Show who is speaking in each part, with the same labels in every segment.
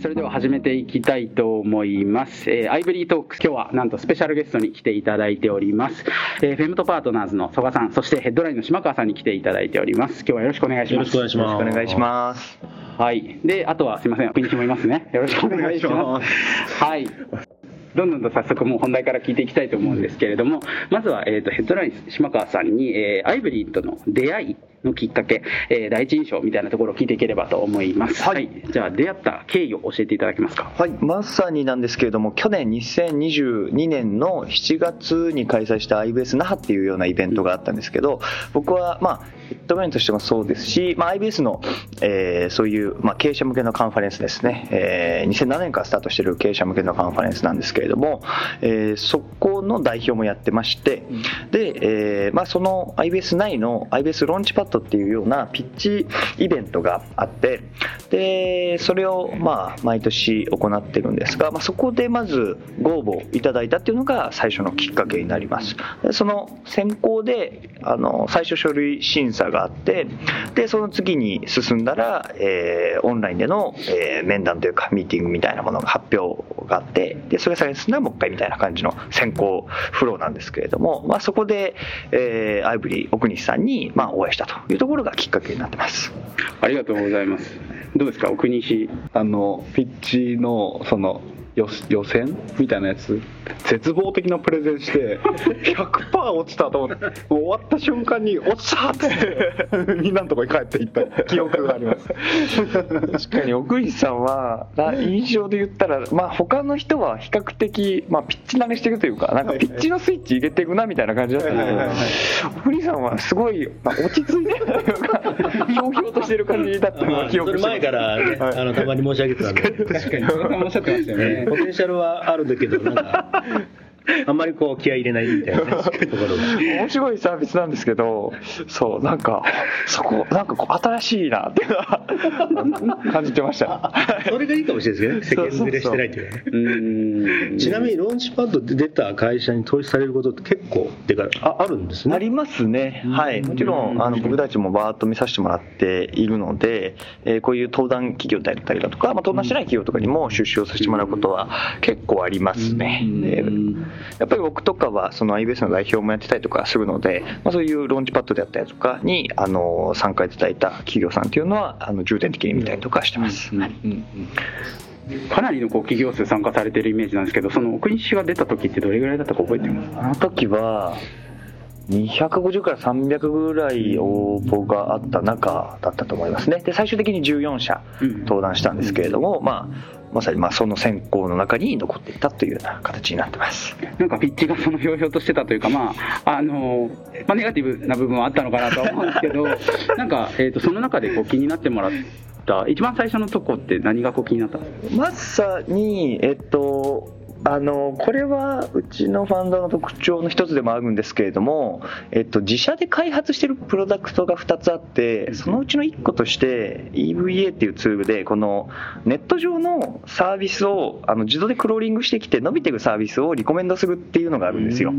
Speaker 1: それでは始めていきたいと思います。えーアイブリートークス、今日はなんとスペシャルゲストに来ていただいております。えーフェムトパートナーズの曽我さん、そしてヘッドラインの島川さんに来ていただいております。今日はよろしくお願いします。
Speaker 2: よろしくお願いします。
Speaker 1: はい。で、あとはすいません、国西もいますね。よろしくお願いします。はい。どんどんと早速もう本題から聞いていきたいと思うんですけれども、まずは、えー、とヘッドライン島川さんに、えーアイブリーとの出会いのきっかけ、えー第一印象みたいなところを聞いていければと思います。
Speaker 3: はい。
Speaker 1: じゃあ、出会った経緯を教えていただけますか？
Speaker 3: はい、まさになんですけれども、去年2022年の7月に開催した IBS 那覇っていうようなイベントがあったんですけど、僕は、まあ、ヘッドラインとしてもそうですし、まあ、IBS の、えーそういう、まあ、経営者向けのカンファレンスですね、えー2007年からスタートしている経営者向けのカンファレンスなんですけれども、えーそこの代表もやってまして、で、えーまあ、その IBS 内の IBS ローンチパッドっていうようなピッチイベントがあって、で、それをまあ毎年行ってるんですが、まあ、そこでまずご応募いただいたっていうのが最初のきっかけになります。でその選考で、あの、最初書類審査があって、で、その次に進んだら、えーオンラインでの、えー面談というかミーティングみたいなものが発表があって、で、それさらに進んだらもう一回みたいな感じの選考フローなんですけれども、まあそこで、えーアイブリー奥西さんに、まあお会いしたというところがきっかけになってます。
Speaker 1: ありがとうございます。どうですか、奥西。
Speaker 2: あのピッチのその予予選？みたいなやつ。絶望的なプレゼンして100%落ちたと思ってもう終わった瞬間に落ちたってみんなのとこに帰っていった。記憶があります。
Speaker 3: 確かに奥西さんはな印象で言ったら、まあ、他の人は比較的、まあ、ピッチ慣れしてるというかなんかピッチのスイッチ入れていくなみたいな感じだったけど奥西さんはすごい、まあ、落ち着いてるというかひょうひょうとしてる感じだったのが記憶して
Speaker 4: 前から、ねあのたまに申し上げてたんで、
Speaker 1: 確かに、曽我さんもおっしゃってましたよね。
Speaker 4: ポテンシャルはあるんだけど、なんか、あんまりこう気合い入れないみたいな、ね、ところが。
Speaker 3: 面白いサービスなんですけどそうなんかそこなんかこう新しいなっていうのは感じてました
Speaker 4: それがいいかもしれないですけどね、世間触れしてないというかね。ちなみにローンチパッドで出た会社に投資されることって結構でかああるんですね。
Speaker 3: ありますね、はい、もちろんあの僕たちもバーッと見させてもらっているので、えーこういう登壇企業だったりだとか、まあ、登壇してない企業とかにも出資をさせてもらうことは結構ありますね。でやっぱり僕とかはその IBS の代表もやってたりとかするので、まあ、そういうローンチパッドであったりとかにあの参加いただいた企業さんっていうのはあの重点的に見たりとかしてます。はい。
Speaker 1: かなりのこう企業数参加されてるイメージなんですけど、その奥西が出た時ってどれぐらいだったか覚えてます？
Speaker 3: あの時は250から300ぐらい応募があった中だったと思いますね。で最終的に14社
Speaker 1: うん
Speaker 3: 登壇したんですけれども、まあ、まさにまあその選考の中に残っていたというような形になってます。
Speaker 1: なんかピッチがそのひょうひょうとしてたというか、まああのまあ、ネガティブな部分はあったのかなとは思うんですけど、なんか、えー、とその中でこう気になってもらった、一番最初のとこって何がこう気になったんですか？
Speaker 3: まさに、えっと、あのこれはうちのファンドの特徴の一つでもあるんですけれども、えっと、自社で開発しているプロダクトが2つあってそのうちの1個として EVA っていうツールでこのネット上のサービスをあの自動でクローリングしてきて伸びていくサービスをリコメンドするっていうのがあるんですよ。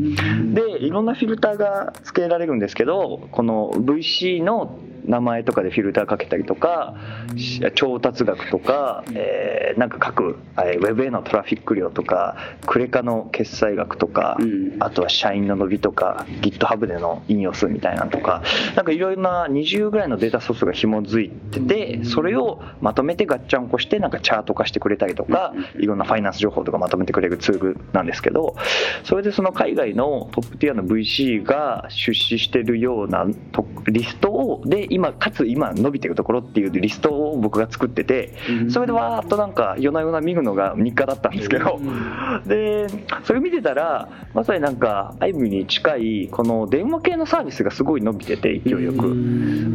Speaker 3: でいろんなフィルターが付けられるんですけどこの VC の名前とかでフィルターかけたりとかし調達額とか、えーなんか各えーウェブへのトラフィック量とかクレカの決済額とか、
Speaker 1: うん。
Speaker 3: あとは社員の伸びとか GitHub での引用数みたいなのとかなんかいろいろな20ぐらいのデータソースが紐づいててそれをまとめてガッチャンコしてなんかチャート化してくれたりとかいろんなファイナンス情報とかまとめてくれるツールなんですけどそれでその海外のトップティアの VC が出資してるようなとリストをで今かつ今伸びてるところっていうリストを僕が作っててそれでわーっとなんか夜な夜な見るのが日課だったんですけど でそれ見てたらまさになんか IVRy に近いこの電話系のサービスがすごい伸びてて勢いよく。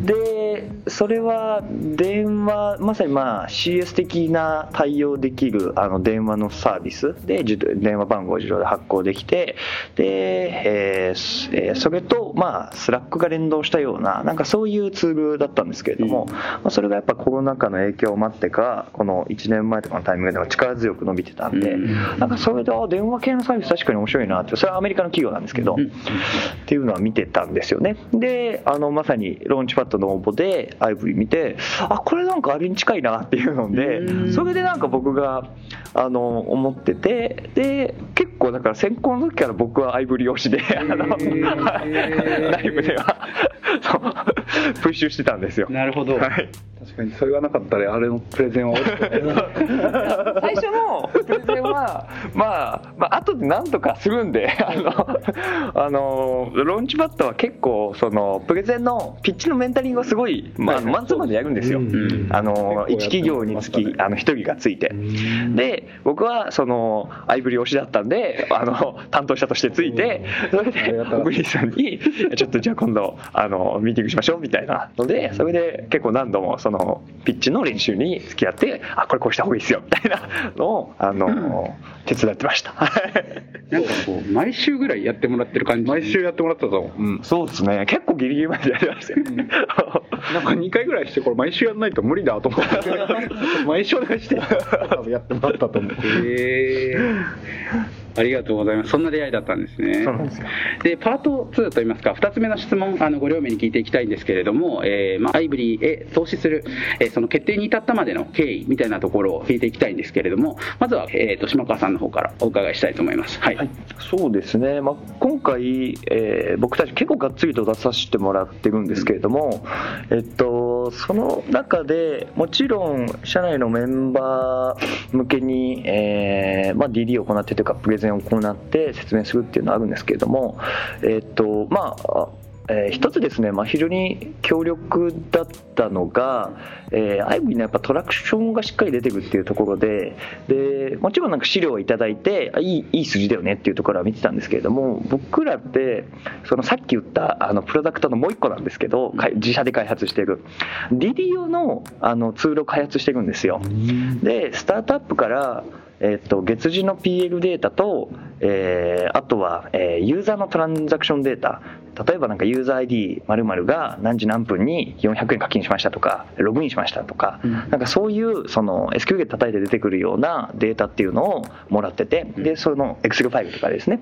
Speaker 3: でそれは電話まさにまあ CS 的な対応できるあの電話のサービスで電話番号を自動で発行できてで、えーそれとまあ Slack が連動したようななんかそういうツールだったんですけれども、まあそれがやっぱコロナ禍の影響もあってかこの1年前とかのタイミングでも力強く伸びてたんで、なんかそれであ電話系のサービス確かに面白いなってそれはアメリカの企業なんですけど、っていうのは見てたんですよね。であのまさにローンチパッドの応募でアイブリ見てあこれなんかあれに近いなっていうのでそれでなんか僕があの思っててで結構だから先行の時から僕はアイブリ推しであのライブではプッシュしてたんですよ。
Speaker 1: なるほど、
Speaker 3: はい
Speaker 2: 確かにそれがなかったらあれのプレゼンは
Speaker 3: 最初のプレゼンは、まあ、まあ後で何とかするんであのあのローンチパッドは結構そのプレゼンのピッチのメンタリングをすごい、まあ、マンツーマンでやるんですよ、
Speaker 1: ん
Speaker 3: あの1企業につきあの1人がついて。で僕はそのアイブリ推しだったんであの担当者としてついてそれで小栗さんに「ちょっとじゃあ今度あのミーティングしましょう」みたいなのでそれで結構何度もそのピッチの練習に付き合って「あこれこうした方がいいですよ」みたいなのをあの手伝ってました。
Speaker 1: なんかこう毎週ぐらいやってもらってる感じ。
Speaker 2: 毎週やってもらってたと思う、うん、
Speaker 3: そうですね。結構ギリギリまでやりました。よ、
Speaker 2: なんか2回ぐらいしてこれ毎週やらないと無理だと思って。毎週お願いしてやってもらったと思って
Speaker 1: へえありがとうございます。そんな出会いだったんですね。
Speaker 3: そうなんですよ
Speaker 1: でパート2といいますか2つ目の質問あのご両名に聞いていきたいんですけれども、えーまあ、アイブリーへ投資する、えーその決定に至ったまでの経緯みたいなところを聞いていきたいんですけれどもまずは、えー、と島川さんの方からお伺いしたいと思います。はい、
Speaker 3: そうですね、まあ、今回、えー僕たち結構がっつりと出させてもらってるんですけれども、えっと、その中でもちろん社内のメンバー向けに、えーまあ、DD を行ってというかプレゼンを行って説明するっていうのはあるんですけれども、えっとまあえー一つですね、まあ、非常に強力だったのが、えー、アイブリーのやっぱトラクションがしっかり出てくるっていうところででもちろんなんか資料をいただいてあいいいい数字だよねっていうところは見てたんですけれども僕らってそのさっき言ったあのプロダクトのもう一個なんですけど自社で開発している DD 用のあのツールを開発していくんですよ。でスタートアップからえっと月次の PL データと、えーあとは、えーユーザーのトランザクションデータ。例えばなんかユーザー ID が何時何分に400円課金しましたとかログインしましたとか、なんかそういうその SQL で叩いて出てくるようなデータっていうのをもらっててでその Excel ファイルとかですね。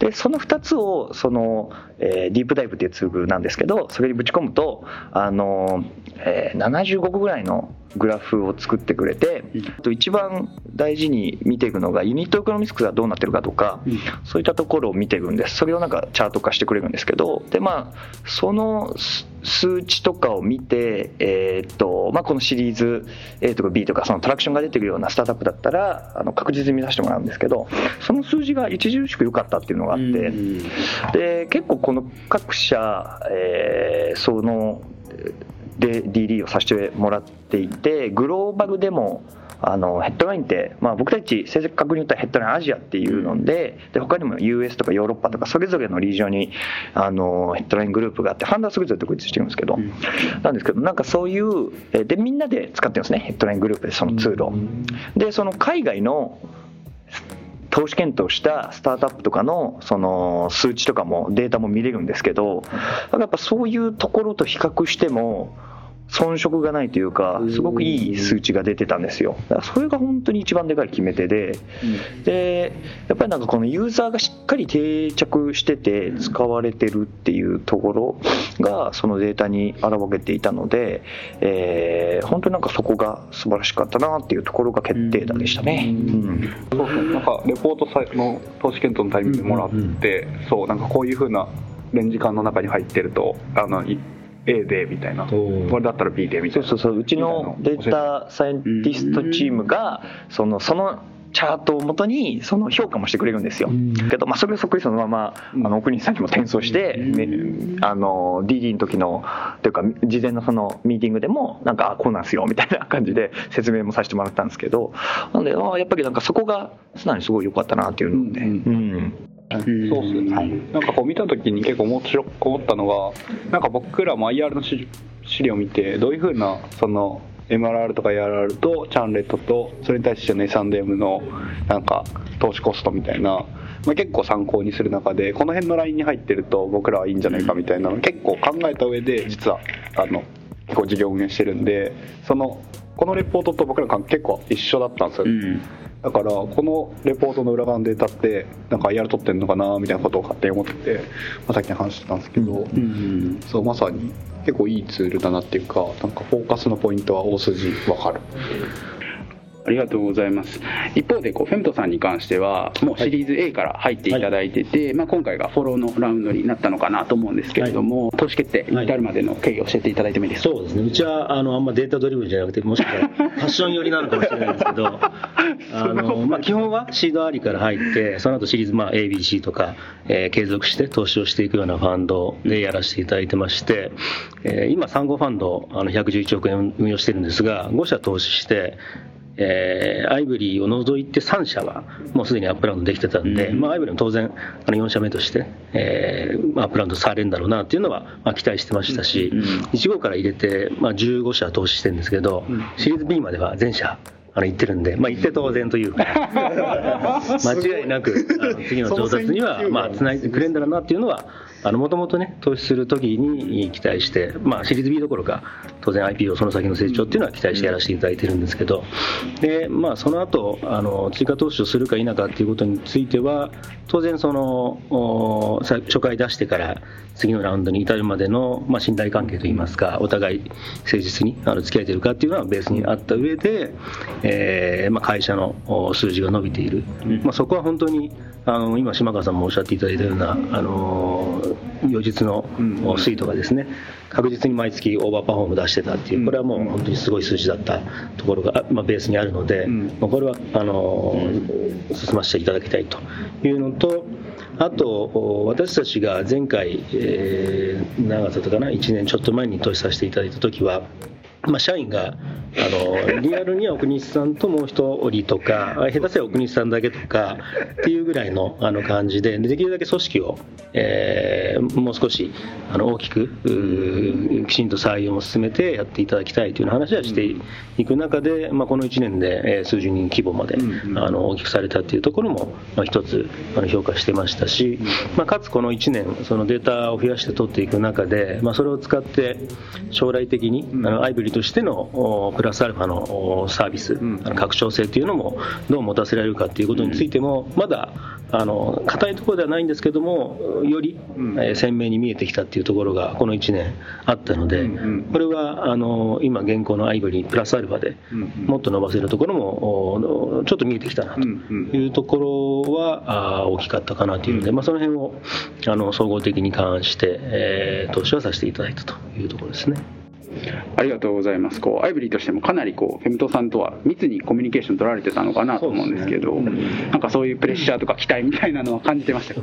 Speaker 3: でその2つをその、えーディープダイブっていうツールなんですけどそれにぶち込むとあの、えー75個ぐらいのグラフを作ってくれて、あと一番大事に見ていくのがユニットエコノミクスがどうなってるかとか、そういったところを見ていくんです。それをなんかチャート化してくれるんですけどでまあその数、数値とかを見て、えーっとまあ、このシリーズ A とか B とかそのトラクションが出てくるようなスタートアップだったらあの確実に見させてもらうんですけどその数字が著しく良かったっていうのがあって、で結構この各社、えーそので DD をさせてもらっていてグローバルでもあのヘッドラインって、まあ、僕たち正確に言ったらヘッドラインアジアっていうのでで他にも US とかヨーロッパとかそれぞれのリージョンにあのヘッドライングループがあってファンダーそれぞれ独立してるんですけど、なんですけどなんかそういうえーでみんなで使ってるんですねヘッドライングループでそのツールを。でその海外の投資検討したスタートアップとかのその数値とかもデータも見れるんですけど、やっぱそういうところと比較しても、遜色がないというか、すごくいい数値が出てたんですよ。だからそれが本当に一番でかい決め手で、で、やっぱりなんかこのユーザーがしっかり定着してて使われてるっていうところが、そのデータに現れていたので、えー本当になんかそこが素晴らしかったなっていうところが決定打でしたね。うん。
Speaker 2: そうそうなんかレポートさの投資検討のタイミングでもらって、そうなんかこういうふうなレンジ間の中に入ってるとあのい A でみたいな。
Speaker 4: お
Speaker 2: これだったら B でみたいうな。
Speaker 3: そそうそう。うちのデータサイエンティストチームがそのそのチャートをもとにその評価もしてくれるんですよ、けど、まあ、それをそっくりそのままあの奥西さんにも転送して、ねあの DD の時のというか事前のそのミーティングでもなんかあこうなんですよみたいな感じで説明もさせてもらったんですけど。なのであやっぱりなんかそこが素直にすごい良かったなっていうので、
Speaker 2: うん。
Speaker 3: うん
Speaker 2: そうっすよね、なんかこう見た時に結構面白く思ったのがなんか僕らも IR の資資料を見てどういうふうなその MRR とか ARR とチャンレットとそれに対しての S&M のなんか投資コストみたいな、まあ、結構参考にする中でこの辺のラインに入ってると僕らはいいんじゃないかみたいなのを結構考えた上で実はあの結構事業運営してるんでそのこのレポートと僕ら関係結構一緒だったんですよ、
Speaker 1: うん
Speaker 2: だからこのレポートの裏側のデータってなんか IR 取ってんのかなみたいなことを勝手に思ってて、まあ、さっきの話してたんですけど、
Speaker 1: うん。
Speaker 2: そうまさに結構いいツールだなっていうかなんかフォーカスのポイントは大筋わかる
Speaker 1: ありがとうございます。一方でこうフェムトさんに関してはもうシリーズ A から入っていただいてて、まあ、今回がフォローのラウンドになったのかなと思うんですけれども、投資決定に至るまでの経緯を教えていただいてもいいですか、
Speaker 4: そうですね、うちはあのあんまデータドリブンじゃなくて、もしかしたら ファッション寄りなのかもしれないですけど、あの まあ、基本はシードありから入って、その後シリーズ、まあ、ABC とか、えー継続して投資をしていくようなファンドでやらせていただいてまして、えー今、産後ファンドあの111億円運用してるんですが、5社投資して、えーアイブリーを除いて3社はもうすでにアップラウンドできてたんで、まあ、アイブリーも当然あの4社目として、えーまあアップラウンドされるんだろうなっていうのは、まあ、期待してましたし、1号から入れて、まあ、15社投資してるんですけど、シリーズ B までは全社あの行ってるんで、まあ、行って当然というか 間違いなくあの次の調達には まあつないでくれるんだろうなっていうのはもともとね投資するときに期待して、まあ、シリーズ B どころか当然 IPO その先の成長っていうのは期待してやらせていただいてるんですけど。で、まあ、その後あの追加投資をするか否かっていうことについては当然その初回出してから次のラウンドに至るまでの、まあ、信頼関係といいますかお互い誠実にあの付き合えてるかっていうのはベースにあった上で、えーまあ、会社のお数字が伸びている、まあ、そこは本当にあの今島川さんもおっしゃっていただいたようなあの予実のお推移とかですね。確実に毎月オーバーパフォーム出してたっていうこれはもう本当にすごい数字だったところが、まあ、ベースにあるので、まあこれはあの進ませていただきたいというのとあと私たちが前回、えー長さとかな1年ちょっと前に投資させていただいた時はまあ、社員があのリアルには奥西さんともう一人とか下手すりゃ奥西さんだけとかっていうぐらいのあの感じででできるだけ組織を、えーもう少しあの大きくきちんと採用も進めてやっていただきたいという話はしていく中で、まあ、この1年でえー数十人規模まであの大きくされたというところもまあ一つあの評価してましたし、まあ、かつこの1年そのデータを増やして取っていく中で、まあ、それを使って将来的にあのアイブリとしてのおプラスアルファのおサービス、あの拡張性というのもどう持たせられるかということについてもまだあの硬いところではないんですけどもより、えー鮮明に見えてきたというところがこの1年あったので、これはあの今現行のアイブリプラスアルファでもっと伸ばせるところもおちょっと見えてきたなというところはあー大きかったかなというので、まあ、その辺をあの総合的に勘案して、えー投資はさせていただいたというところですね。
Speaker 1: ありがとうございます。こうアイブリーとしてもかなりこうフェムトさんとは密にコミュニケーション取られてたのかなと思うんですけど、なんかそういうプレッシャーとか期待みたいなのは感じてました？か。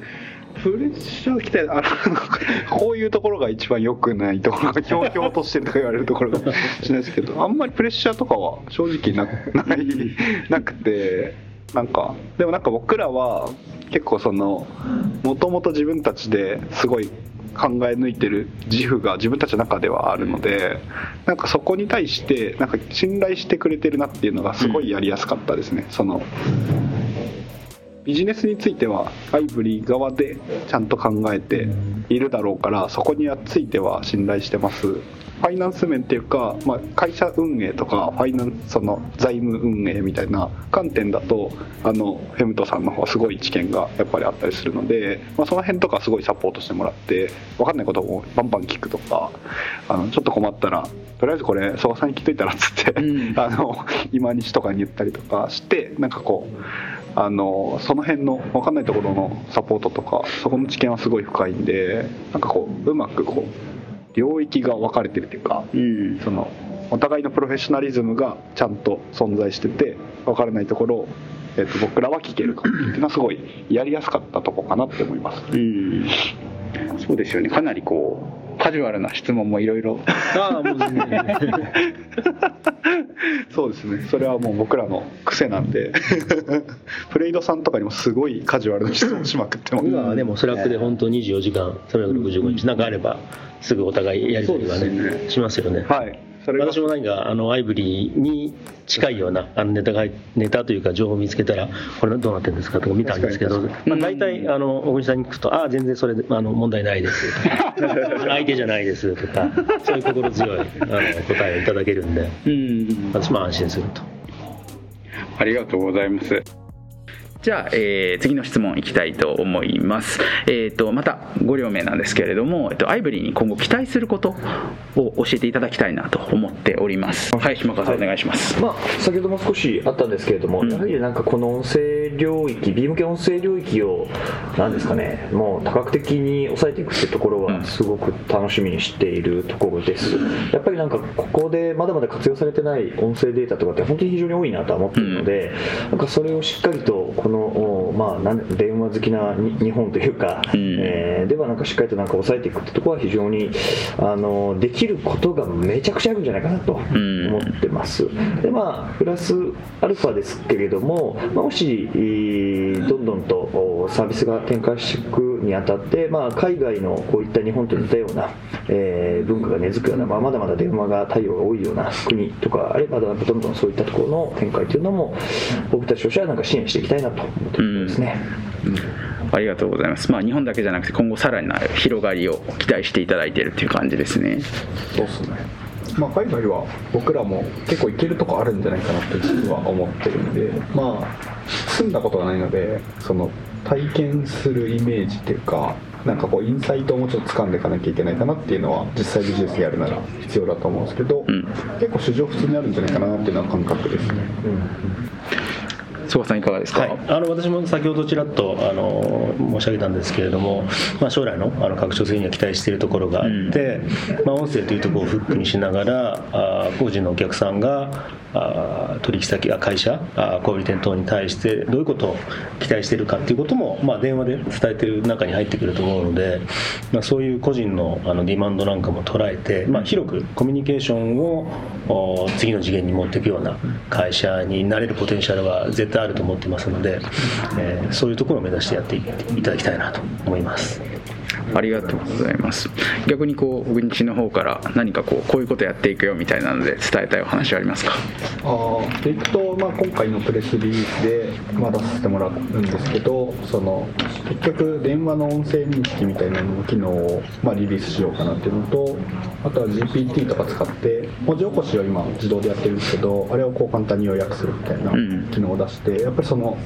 Speaker 2: プレッシャー来てあの こういうところが一番良くないところがひょうひょうとしてるとか言われるところかもしれないですけど あんまりプレッシャーとかは正直な ないなくてなんかでもなんか僕らは結構そのもともと自分たちですごい考え抜いてる自負が自分たちの中ではあるのでなんかそこに対してなんか信頼してくれてるなっていうのがすごいやりやすかったですね。そのビジネスについてはアイブリー側でちゃんと考えているだろうからそこについては信頼してます。ファイナンス面っていうか、まあ、会社運営とかファイナンその財務運営みたいな観点だとあのフェムトさんの方はすごい知見がやっぱりあったりするので、まあ、その辺とかすごいサポートしてもらって分かんないこともバンバン聞くとかあのちょっと困ったらとりあえずこれ相場さんに聞いといたらっつって、あの今西とかに言ったりとかしてなんかこうあのその辺の分かんないところのサポートとかそこの知見はすごい深いんでなんかこううまくこう領域が分かれてるっていうか、
Speaker 1: うん
Speaker 2: そのお互いのプロフェッショナリズムがちゃんと存在してて分からないところを、えっと僕らは聞けるかっていうのはすごいやりやすかったとこかなって思います。
Speaker 1: うん、そうですよね。かなりこうカジュアルな質問もいろいろ。
Speaker 4: ああもう全然。
Speaker 2: そうですね。それはもう僕らの癖なんで。 PLAID さんとかにもすごいカジュアルな質問しまくってます。
Speaker 4: 今はでも Slack で本当24時間365日なんかあればすぐお互いやり取りはね
Speaker 1: ね。
Speaker 4: しますよね。
Speaker 2: はいそれが
Speaker 4: 私も何かあのアイブリーに近いようなあのネタがネタというか情報を見つけたらこれどうなってるんですかとか見たんですけど、まあ、大体あの小国さんに聞くと「ああ全然それであの問題ないです」とか「相手じゃないです」とかそういう心強いあの答えをいただけるんで
Speaker 1: うん。
Speaker 4: 私も安心すると。
Speaker 1: ありがとうございます。じゃあ、えー次の質問いきたいと思います。えっ、とまたご両名なんですけれども、えっとアイブリーに今後期待することを教えていただきたいなと思っております。はい、島川さん、お願いします。
Speaker 3: まあ、先ほども少しあったんですけれども、
Speaker 1: うん
Speaker 3: やはりなんかこの音声領域、ビーム系音声領域を、なんですかね、もう多角的に抑えていくっていうところ
Speaker 1: うん
Speaker 3: は、すごく楽しみにしているところです。やっぱりなんか、ここでまだまだ活用されてない音声データとかって、本当に非常に多いなとは思っているので、なんかそれをしっかりと、この、おまあ、電話好きなに日本というか、
Speaker 1: うん
Speaker 3: えーではなんかしっかりとなんか抑えていくってところは非常にあのできることがめちゃくちゃあるんじゃないかなと
Speaker 1: ん
Speaker 3: 思ってます。でまあプラスアルファですけれども、まあ、もしえーどんどんとおサービスが展開していくにあたって、まあ、海外のこういった日本と似たような、えー文化が根付くような、まあ、まだまだ電話が対応が多いような国とかあればどんどんそういったところの展開というのも僕たちとしてはなんか支援していきたいなと思っているところですね。
Speaker 1: ありがとうございます。まあ日本だけじゃなくて今後さらなる広がりを期待していただいているっていう感じですね。
Speaker 2: そうっすねまあ海外は僕らも結構行けるとこあるんじゃないかなって実は思ってるんでまあ住んだことがないのでその体験するイメージっていうかなんかこうインサイトをもうちょっと掴んでいかなきゃいけないかなっていうのは実際ビジネスやるなら必要だと思うんですけど、
Speaker 1: うん。
Speaker 2: 結構市場普通にあるんじゃないかなっていうのは感覚ですね、
Speaker 1: 曽我さんいかがですか？
Speaker 4: はい、あの私も先ほどちらっとあの申し上げたんですけれども、まあ、将来のあの拡張性には期待しているところがあって、まあ、音声というところをフックにしながらあ個人のお客さんがあ取引先あ会社あ小売店等に対してどういうことを期待しているかっていうことも、まあ、電話で伝えている中に入ってくると思うので、まあ、そういう個人のあのディマンドなんかも捉えて、まあ、広くコミュニケーションをお次の次元に持っていくような会社になれるポテンシャルは絶対あると思ってますので、えーそういうところを目指してやっていただきたいなと思います。
Speaker 1: ありがとうございます。逆にこううちの方から何かこうこういうことやっていくよみたいなので伝えたいお話はありますか？
Speaker 2: あーでいくと、まあ、今回のプレスリリースで、まあ、出させてもらうんですけどその結局電話の音声認識みたいなのの機能を、まあ、リリースしようかなっていうのとあとは GPT とか使って文字起こしを今自動でやってるんですけどあれをこう簡単に要約するみたいな
Speaker 1: うん
Speaker 2: 機能を出してやっぱりその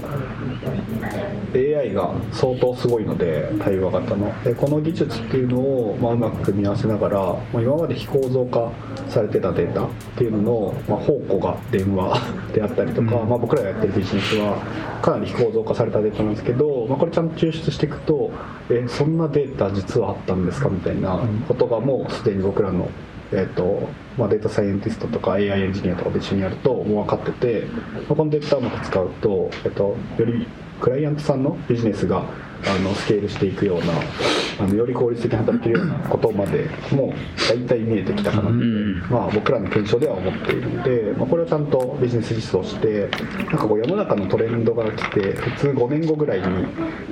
Speaker 2: AI が相当すごいので対話型のでこの技術っていうのを、まあ、うまく組み合わせながら、まあ、今まで非構造化されてたデータっていうのの、まあ、宝庫が電話 であったりとか、まあ、僕らがやってるビジネスはかなり非構造化されたデータなんですけど、まあ、これちゃんと抽出していくとえそんなデータ実はあったんですかみたいなことがもうすでに僕らのえーとまあ、データサイエンティストとか AI エンジニアとかと一緒にやるともう分かってて、まあこのデータをうまく使うと、えっと、よりクライアントさんのビジネスがあのスケールしていくようなあのより効率的に働けるようなことまでもう大体見えてきたかな。まあ、僕らの検証では思っているので、まあ、これをちゃんとビジネス実装してなんかこう世の中のトレンドが来て普通5年後ぐらいに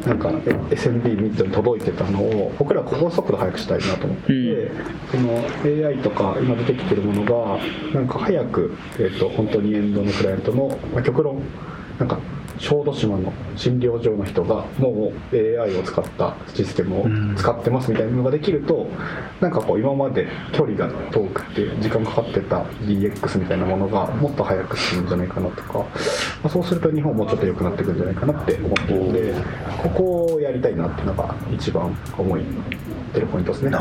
Speaker 2: なんかえ SMB ミッドに届いてたのを僕らはここの速度速くしたいなと思ってて、その AI とか今出てきてるものがなんか早く、えー、と本当にエンドのクライアントの、まあ、極論なんか小豆島の診療所の人がもう AI を使ったシステムを使ってますみたいなのができるとなんかこう今まで距離が遠くて時間かかってた DX みたいなものがもっと早く進むんじゃないかなとか、まあ、そうすると日本もうちょっと良くなっていくんじゃないかなって思ってるのでここをやりたいなっていうのが一番思いてるポイントですね。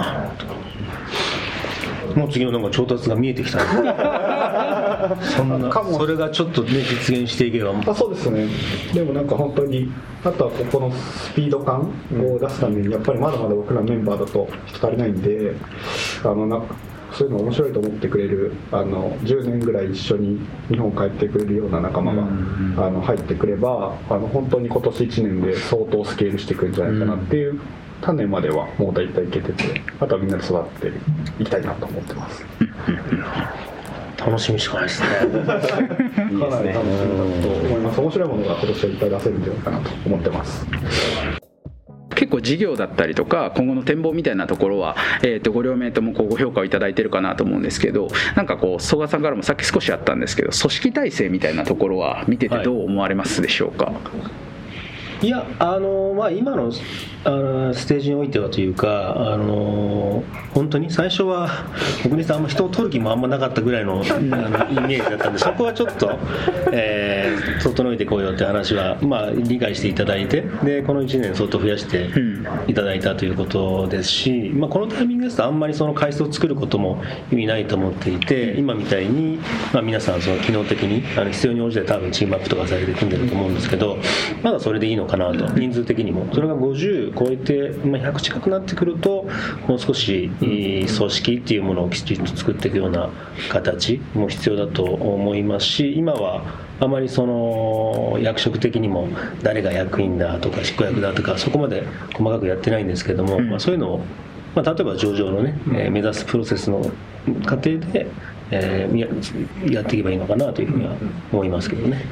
Speaker 4: もう次のなんか調達が見えてきた そんなそれがちょっとね実現していけば。
Speaker 2: あそうですね。でもなんか本当にあとはここのスピード感を出すためにやっぱりまだまだ僕らメンバーだと人足りないんであのなんかそういうの面白いと思ってくれるあの10年ぐらい一緒に日本帰ってくれるような仲間が、あの入ってくればあの本当に今年1年で相当スケールしていくんじゃないかなっていう種まではもう大体いけててあとはみんなで育っていきたいなと思ってます。
Speaker 4: 楽しみしかないですね
Speaker 2: かなり楽しみだと思います面白いものが今年はいっぱい出せるんじゃないかなと思ってます。
Speaker 1: 結構事業だったりとか今後の展望みたいなところは、えー、とご両名ともこうご評価をいただいてるかなと思うんですけどなんかこう曽我さんからもさっき少しあったんですけど組織体制みたいなところは見ててどう思われますでしょうか、
Speaker 4: いやあの、まあ、今のあのステージにおいてはというかあの本当に最初は僕にさんあんま人を取る気もあんまなかったぐらいのあのイメージだったんでそこはちょっと、えー整えてこうよって話は、まあ、理解していただいてでこの1年相当増やしていただいたということですし、まあ、このタイミングですとあんまりその回数を作ることも意味ないと思っていて今みたいに、まあ、皆さんその機能的にあの必要に応じて多分チームアップとかされて組んでると思うんですけどまだそれでいいのかなと人数的にも。それが50超えて、まあ、100近くなってくるともう少しいい組織っていうものをきちっと作っていくような形も必要だと思いますし今はあまりその役職的にも誰が役員だとか執行役だとかそこまで細かくやってないんですけども、まあ、そういうのを、まあ、例えば上場のね、えー目指すプロセスの過程で、えやっていけばいいのかなというふうには思いますけどね。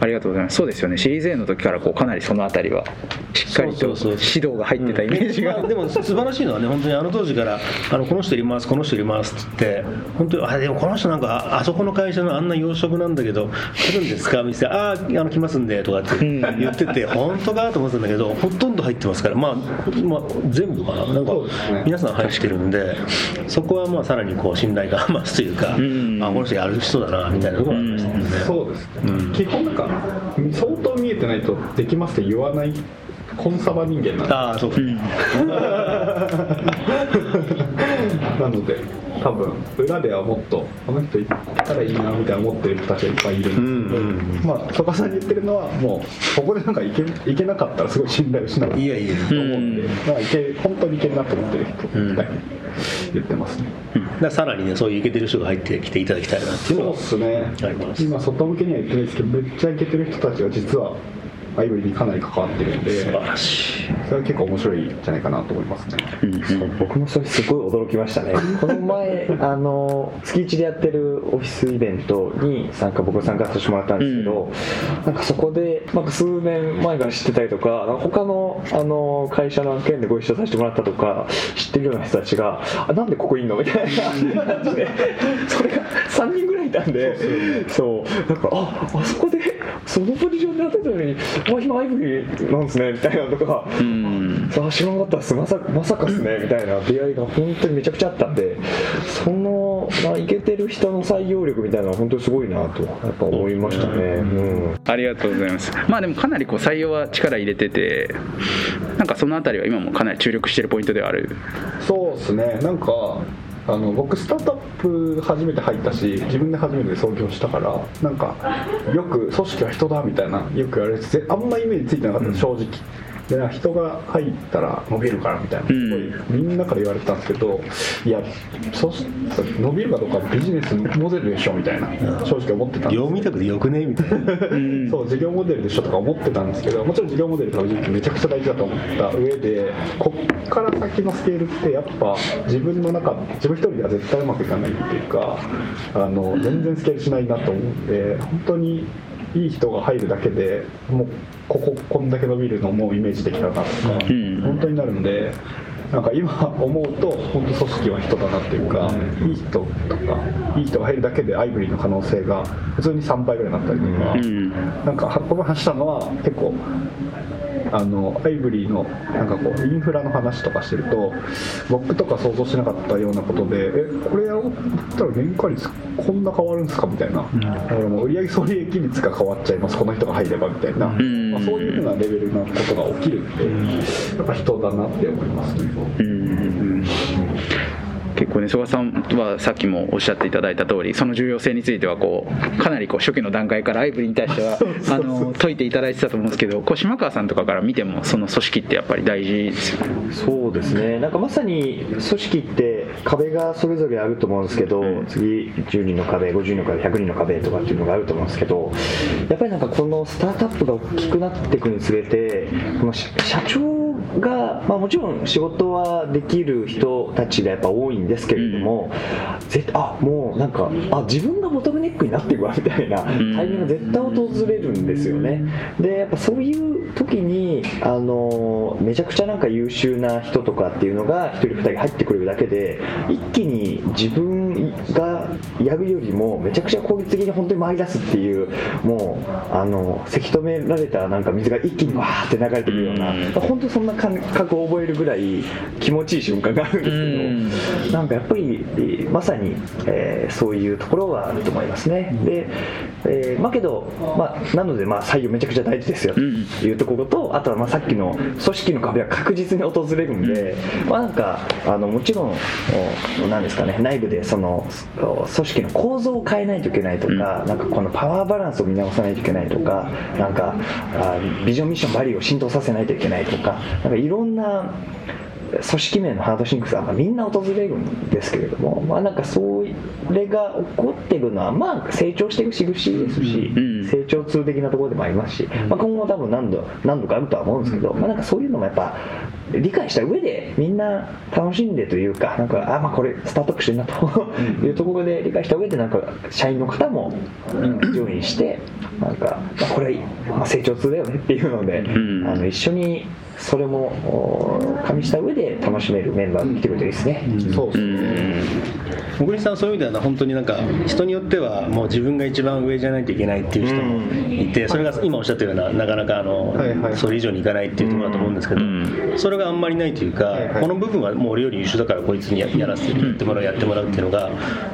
Speaker 1: ありがとうございます。そうですよね。シリーズ A の時からこうかなりそのあたりはしっかりと指導が入ってたイメージが、
Speaker 4: まあでも素晴らしいのはね本当にあの当時からあのこの人いりますこの人いりますって言って本当にあでもこの人なんかああそこの会社のあんな洋食なんだけど来るんですか？見せてあああの来ますんでとかって言ってて本当かと思ってたんだけどほとんど入ってますから。まあ、まあ、全部かな？なんか皆さん入ってるんでそこはまあさらにこう信頼が増すというか、あこの人やる人だなみたいなところがありましたね、
Speaker 2: そうですね、基本なんか相当見えてないとできますって言わないコンサバ人間なんで
Speaker 4: ああそう。か、
Speaker 2: なので多分裏ではもっとこの人行ったらいいなみたいな思ってる人たちがいっぱいいるんですけど、まあ曽我さんに言ってるのはもうここでなんか行け行けなかったらすごい信頼を失うと思
Speaker 4: いやいや。
Speaker 2: うんで、まあ、いけ本当にいけるなと思ってる人みたいに言ってますね、
Speaker 4: だからさらにねそういうイケてる人が入ってきていただきたいなっていうのは
Speaker 2: そうっすね。今外向けには言ってないですけどめっちゃイケてる人たちが実はアイブリーにかなり関わってるんで
Speaker 4: 素晴らしい。
Speaker 2: それは結構面白いんじゃないかなと思いますね、
Speaker 3: そう僕もそれすごい驚きましたね。この前 あの月1でやってるオフィスイベントに参加僕参加させてもらったんですけど、なんかそこでなんか数年前から知ってたりとか他のあの会社の件でご一緒させてもらったとか知ってるような人たちがあなんでここいんの？みたいな感じで。それが3人ぐらいいたんで。そう。なんかああそこでそのポジションでやってたのにあ今アイブリーなんですね？みたいなのとか
Speaker 1: うん
Speaker 3: あ知らなかったっすまさまさかっすねみたいな出会いが本当にめちゃくちゃあったんでそのまあイケてる人の採用力みたいなのは本当にすごいなとやっぱ思いましたね、うん、
Speaker 1: ありがとうございます。まあでもかなりこう採用は力入れててなんかそのあたりは今もかなり注力してるポイントではある。
Speaker 2: そうですね。なんかあの僕スタートアップ初めて入ったし自分で初めて創業したからなんかよく組織は人だみたいなよく言われててあんまイメージついてなかったです正直で人が入ったら伸びるからみたいなすごいみんなから言われてたんですけどいやそし伸びるかどうかはビジネスモデルでしょみたいな正直思ってたんです
Speaker 4: 業務委託でよくねみたいな。
Speaker 2: そう事業モデルでしょとか思ってたんですけどもちろん事業モデルとかめちゃくちゃ大事だと思った上でこっから先のスケールってやっぱ自分の中自分一人では絶対うまくいかないっていうかあの全然スケールしないなと思うんで本当にいい人が入るだけでもうこここんだけ伸びるのもイメージできたなとか、
Speaker 1: ん。
Speaker 2: 本当になるんでなんか今思うと本当組織は人だなっていうか、いい人とかいい人が入るだけでアイブリーの可能性が普通に3倍ぐらいになったりとか、
Speaker 1: うん。
Speaker 2: なんかこの話したのは結構あのアイブリーのなんかこうインフラの話とかしてると僕とか想像しなかったようなことでえこれやろうって言ったら原価率こんな変わるんですかみたいな、だからもう売上総利益率が変わっちゃいます。この人が入ればみたいな、
Speaker 1: ん。
Speaker 2: まあ、そういうふうなレベルなことが起きるんでやっぱ人だなって思いますね。
Speaker 1: うん結構ね曽我さんはさっきもおっしゃっていただいた通りその重要性についてはこうかなりこう初期の段階からアイブリに対しては あの解いていただいてたと思うんですけどこう島川さんとかから見てもその組織ってやっぱり大事ですよね。
Speaker 3: そうですね。なんかまさに組織って壁がそれぞれあると思うんですけど、次10人の壁50人の壁100人の壁とかっていうのがあると思うんですけどやっぱりなんかこのスタートアップが大きくなっていくにつれてこの社社長が、まあ、もちろん仕事はできる人たちがやっぱ多いんですけれども、絶あもうなんかあ自分がボトルネックになっていくわみたいなタイミングが絶対訪れるんですよね。でやっぱそういう時にあのめちゃくちゃなんか優秀な人とかっていうのが1人2人入ってくるだけで一気に自分がやるよりもめちゃくちゃ効率的に本当に回り出すっていうもうあのせき止められたなんか水が一気にわーって流れてくるような、本当そんな感覚を覚えるぐらい気持ちいい瞬間があるんですけど、なんかやっぱりまさに、えーそういうところはあると思いますね。で、えーまあけど、まあ、なのでまあ採用めちゃくちゃ大事ですよというところと、あとはまあさっきの組織の壁は確実に訪れるんで、まあなんかあのもちろんおなんですかね内部でそのお組織の構造を変えないといけないとか、なんかこのパワーバランスを見直さないといけないとか、なんかあビジョンミッションバリューを浸透させないといけないとか、なんかいろんな組織名のハードシンクさんがみんな訪れるんですけれども、まあ、なんかそれが起こってるのは、まあ、成長していく印ですし、
Speaker 1: うん
Speaker 3: 成長痛的なところでもありますし、まあ、今後多分何度何度かあるとは思うんですけど、まあ、なんかそういうのもやっぱ理解した上でみんな楽しんでというかなんかあまあこれスタートアップしてるなと いうところで理解した上でなんか社員の方もジョインしてなんか、まあ、これは、まあ、成長痛だよねっていうので、
Speaker 1: ん。
Speaker 3: あの一緒にそれもお加味した上で楽しめるメンバーが来てくれていいですね。
Speaker 2: そうです
Speaker 1: うん。
Speaker 4: 小栗さんはそういう意味では本当になんか人によってはもう自分が一番上じゃないといけないっていう人もいてそれが今おっしゃったようななかなかあのそれ以上にいかないっていうところだと思うんですけど
Speaker 1: ん。
Speaker 4: それがあんまりないというかこの部分はもう俺より優秀だからこいつにややらせてやってもらうやってもらうっていうのが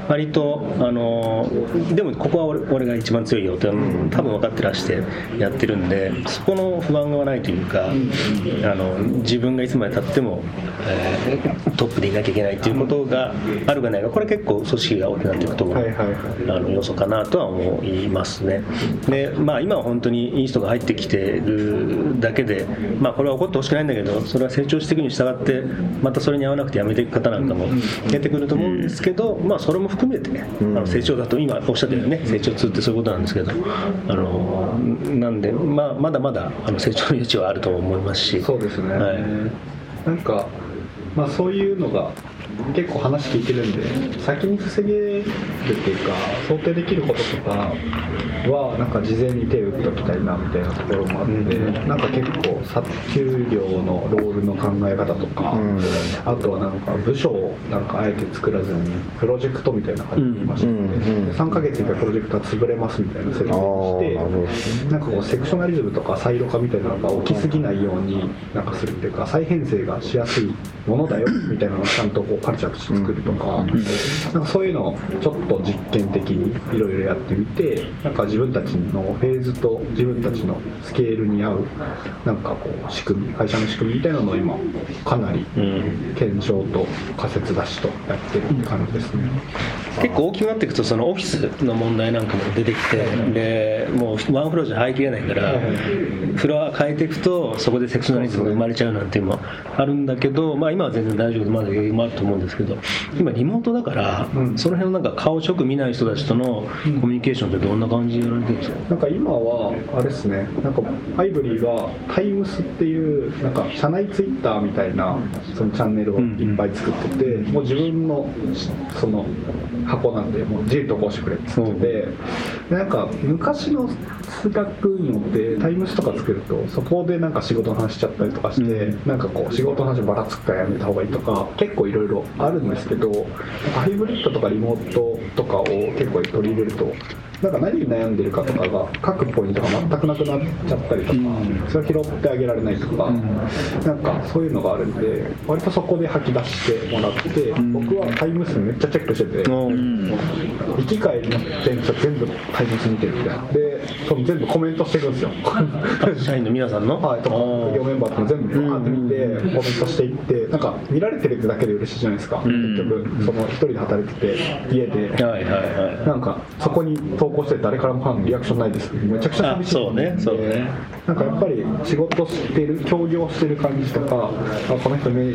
Speaker 4: 割とあのでもここは俺俺が一番強いよって多分分かってらしてやってるんでそこの不安はないというかあの自分がいつまでたっても、えートップでいなきゃいけないっていうことがあるかないかこれ結構組織が大きくなっていくところ、
Speaker 2: はいはいはい。
Speaker 4: あの要素かなとは思いますねでまあ今は本当にいい人が入ってきてるだけでまあこれは起こってほしくないんだけどそれは成長していくに従ってまたそれに合わなくてやめていく方なんかも出てくると思うんですけどまあそれも含めてねあの成長だと今おっしゃったようにね成長痛ってそういうことなんですけどあのなんでまあまだまだあの成長の余地はあると思いますし。
Speaker 2: そうですね、
Speaker 4: はい。
Speaker 2: なんか、まあ、そういうのが結構話聞いてるんで先に防げるっていうか想定できることとかはなんか事前に手を打っておきたいなみたいなところもあって、なんか結構殺給料のロールの考え方とか、あとはなんか部署をなんかあえて作らずにプロジェクトみたいな感じに言いましたね、
Speaker 3: うんうんうん。
Speaker 2: で3ヶ月に1回プロジェクトが潰れますみたいな設定をして
Speaker 3: な
Speaker 2: んかこうセクショナリズムとかサイド化みたいなのが起きすぎないようになんかするっていうか再編成がしやすいものだよみたいなのをちゃんとこうカルチャーとして作るとか,、なんかそういうのをちょっと実験的にいろいろやってみてなんか自分たちのフェーズと自分たちのスケールに合うなんかこう仕組み会社の仕組みみたいなのを今かなり検証と仮説出しとやってるって感じですね。
Speaker 4: 結構大きくなっていくとそのオフィスの問題なんかも出てきてでもうワンフロアじゃ入りきれないからフロア変えていくとそこでセクショナリズムが生まれちゃうなんていうのもあるんだけど、まあ、今は全然大丈夫でまだ余裕もあると思うんですけど今リモートだからその辺のなんか顔直見ない人たちとのコミュニケーションってどんな感じでやられてるんですか？
Speaker 2: なんか今はあれですねなんか IVRy は times っていうなんか社内ツイッターみたいなそのチャンネルをいっぱい作ってて、もう自分のその箱なんでもう自由投稿してくれって言ってて、でなんか昔の Slack によって times とか作るとそこでなんか仕事の話しちゃったりとかして、なんかこう仕事の話ばらつくからやめた方がいいとか結構いろいろあるんですけどハイブリッドとかリモートとかを結構取り入れるとなんか何に悩んでるかとかが書くポイントが全くなくなっちゃったりとか、それを拾ってあげられないとか、なんかそういうのがあるんで割とそこで吐き出してもらって、僕はタイム数めっちゃチェックしてて、行き帰りの電車全部タイム数見てるみたいな。でその全部コメントしてるんですよ。
Speaker 4: 社員の皆さんの？
Speaker 2: はい、とか企業メンバーとも全部バーって見てコメントしていってなんか見られてるだけで嬉しいじゃないですか、結局その一人で働いてて家で。
Speaker 4: はいはいはい。
Speaker 2: なんかそこに投稿して誰からもファンのリアクションないです。めちゃくちゃ寂しい。
Speaker 4: あそうねそうね。
Speaker 2: なんかやっぱり仕事してる協業してる感じとかあこの人ね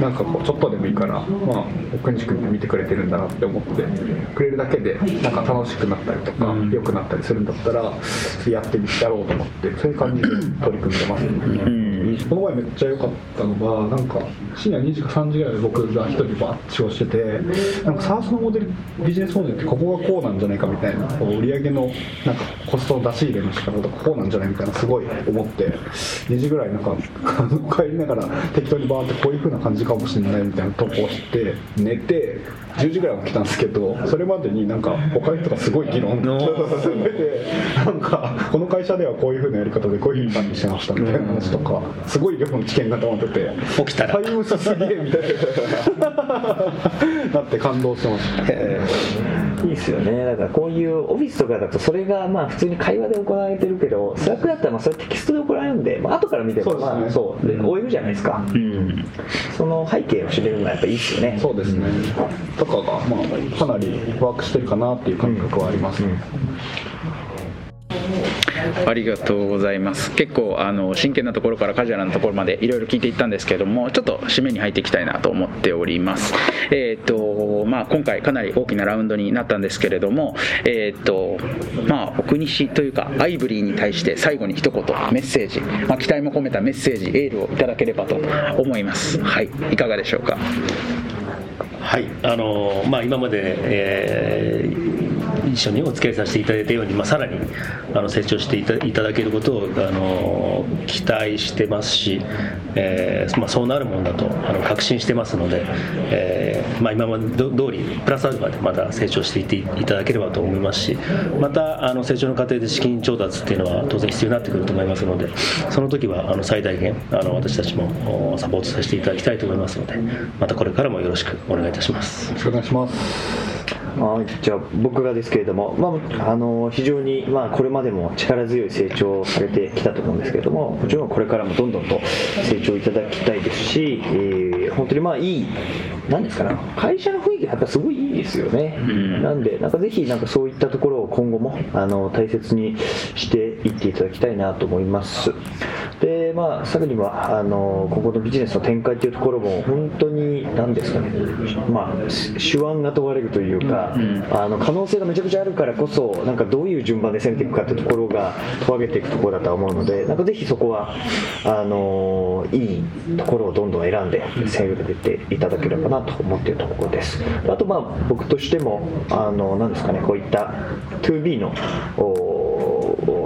Speaker 2: なんかこうちょっとでもいいからまあ奥西君って見てくれてるんだなって思ってくれるだけでなんか楽しくなったりとか良、くなったりするんだったらやってみやろうと思ってそういう感じで取り組んでますね、この前めっちゃ良かったのがなんか深夜2時か3時ぐらいで僕が一人バッて仕事しててなんか SARS のモデルビジネスモデルってここがこうなんじゃないかみたいなこう売り上げのなんかコストの出し入れの仕方とかこうなんじゃないみたいなすごい思って2時ぐらいなんか帰りながら適当にバーってこういう風な感じかもしれないみたいな投稿して寝て10時ぐらい起きたんですけどそれまでになんか他の人がすごい議論。進 めてなんかこの会社ではこういう風なやり方でこういう風に管理してましたみたいな話とかすごい量の知見が溜まってて。
Speaker 4: 起きたら。
Speaker 2: times すげえみたいな。なって感動してました。
Speaker 3: いいですよね。だからこういうオフィスとかだとそれがまあ普通に会話で行われてるけど Slack だったらまあそれテキストで行われるんで、まあ後から見ても
Speaker 2: そうですね。
Speaker 3: まあそう。で追えるじゃないですか、
Speaker 4: うん。
Speaker 3: その背景を知れるのはやっぱいいですよね。
Speaker 2: そうですね。とかがまあかなりワークしてるかなっていう感覚はありますね、
Speaker 1: ありがとうございます。結構あの真剣なところからカジュアルなところまでいろいろ聞いていったんですけれどもちょっと締めに入っていきたいなと思っております。えっ、とまあ今回かなり大きなラウンドになったんですけれどもえっ、とまあ奥西というかアイブリーに対して最後に一言メッセージ、まあ、期待も込めたメッセージエールをいただければと思います。はいいかがでしょうか？
Speaker 4: はいあのまあ、今まで、えー一緒にお付き合いさせていただいたように、まあ、さらにあの成長していたいただけることをあの期待してますし、えーまあ、そうなるもんだとあの確信してますので、えーまあ、今までど通りプラスアルファでまた成長していっていただければと思いますしまたあの成長の過程で資金調達っていうのは当然必要になってくると思いますのでその時はあの最大限あの私たちもサポートさせていただきたいと思いますのでまたこれからもよろしくお願いいたします。
Speaker 2: お願いします
Speaker 3: はい、じゃあ僕がですけれども、まあ、あの非常に、まあ、これまでも力強い成長をされてきたと思うんですけれどももちろんこれからもどんどんと成長いただきたいですし、えー本当にまあいいなんですかね会社の雰囲気がやっぱすごいいいですよね、なんでなんかぜひなんかそういったところを今後もあの大切にしていっていただきたいなと思います。でまあさらにはあの今後のビジネスの展開というところも本当に何ですかねまあし手腕が問われるというか、あの可能性がめちゃくちゃあるからこそなんかどういう順番で攻めていくかというところが問われていくところだとは思うのでなんかぜひそこはあのいいところをどんどん選んで攻めていっていただければなと思っているところです。あとまあ僕としてもあの何ですかねこういった 2B のお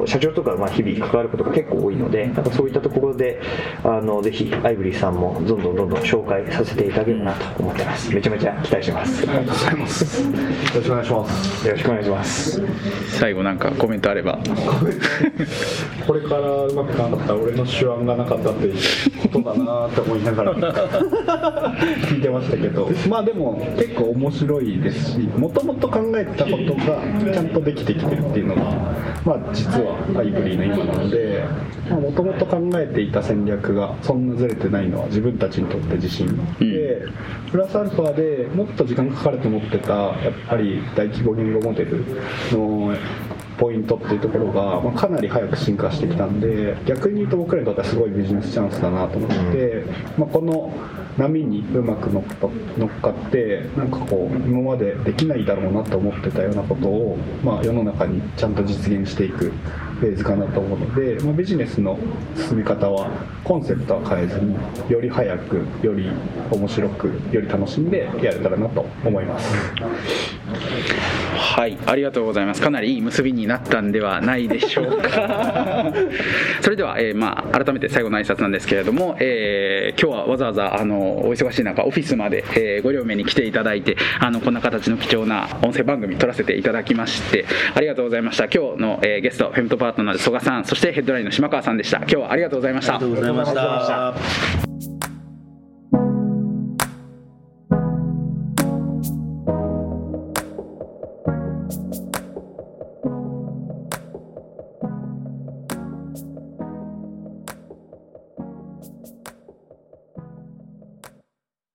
Speaker 3: 社長とかまあ日々関わることが結構多いのでなんかそういったところであのぜひアイブリーさんもどんどんどんどん紹介させていただければなと思ってます。めちゃめちゃ期待してます。よ
Speaker 2: ありがとうございます。よろしくお願いします。
Speaker 3: ろしくお願いします。
Speaker 1: 最後なんかコメントあれば。
Speaker 2: これからうまくいかなかったら俺の手腕がなかったっていうことだなって思いながら 聞いてましたけど。まあでも結構面白いですしもともと考えてたことがちゃんとできてきてるっていうのがまあ実はアイブリーの今なのでもともと考えていた戦略がそんなずれてないのは自分たちにとって自信で、プラスアルファでもっと時間かかると思ってたやっぱり大規模言語モデルのポイントっていうところが、まあ、かなり早く進化してきたんで逆に言うと僕らにとってはすごいビジネスチャンスだなと思って、まあ、この波にうまく乗っかってなんかこう今までできないだろうなと思ってたようなことを、まあ、世の中にちゃんと実現していくフェーズかなと思うので、まあ、ビジネスの進み方はコンセプトは変えずにより早くより面白くより楽しんでやれたらなと思います。
Speaker 1: はい、ありがとうございます。かなりいい結びになったんではないでしょうか。それでは、えーまあ、改めて最後の挨拶なんですけれども、えー今日はわざわざあのお忙しい中、オフィスまで、えーご両名に来ていただいて、あのこんな形の貴重な音声番組撮らせていただきまして、ありがとうございました。今日の、えーゲスト、フェムトパートナーの曽我さん、そしてヘッドラインの島川さんでした。今日はありがとうございました。
Speaker 4: ありがとうございました。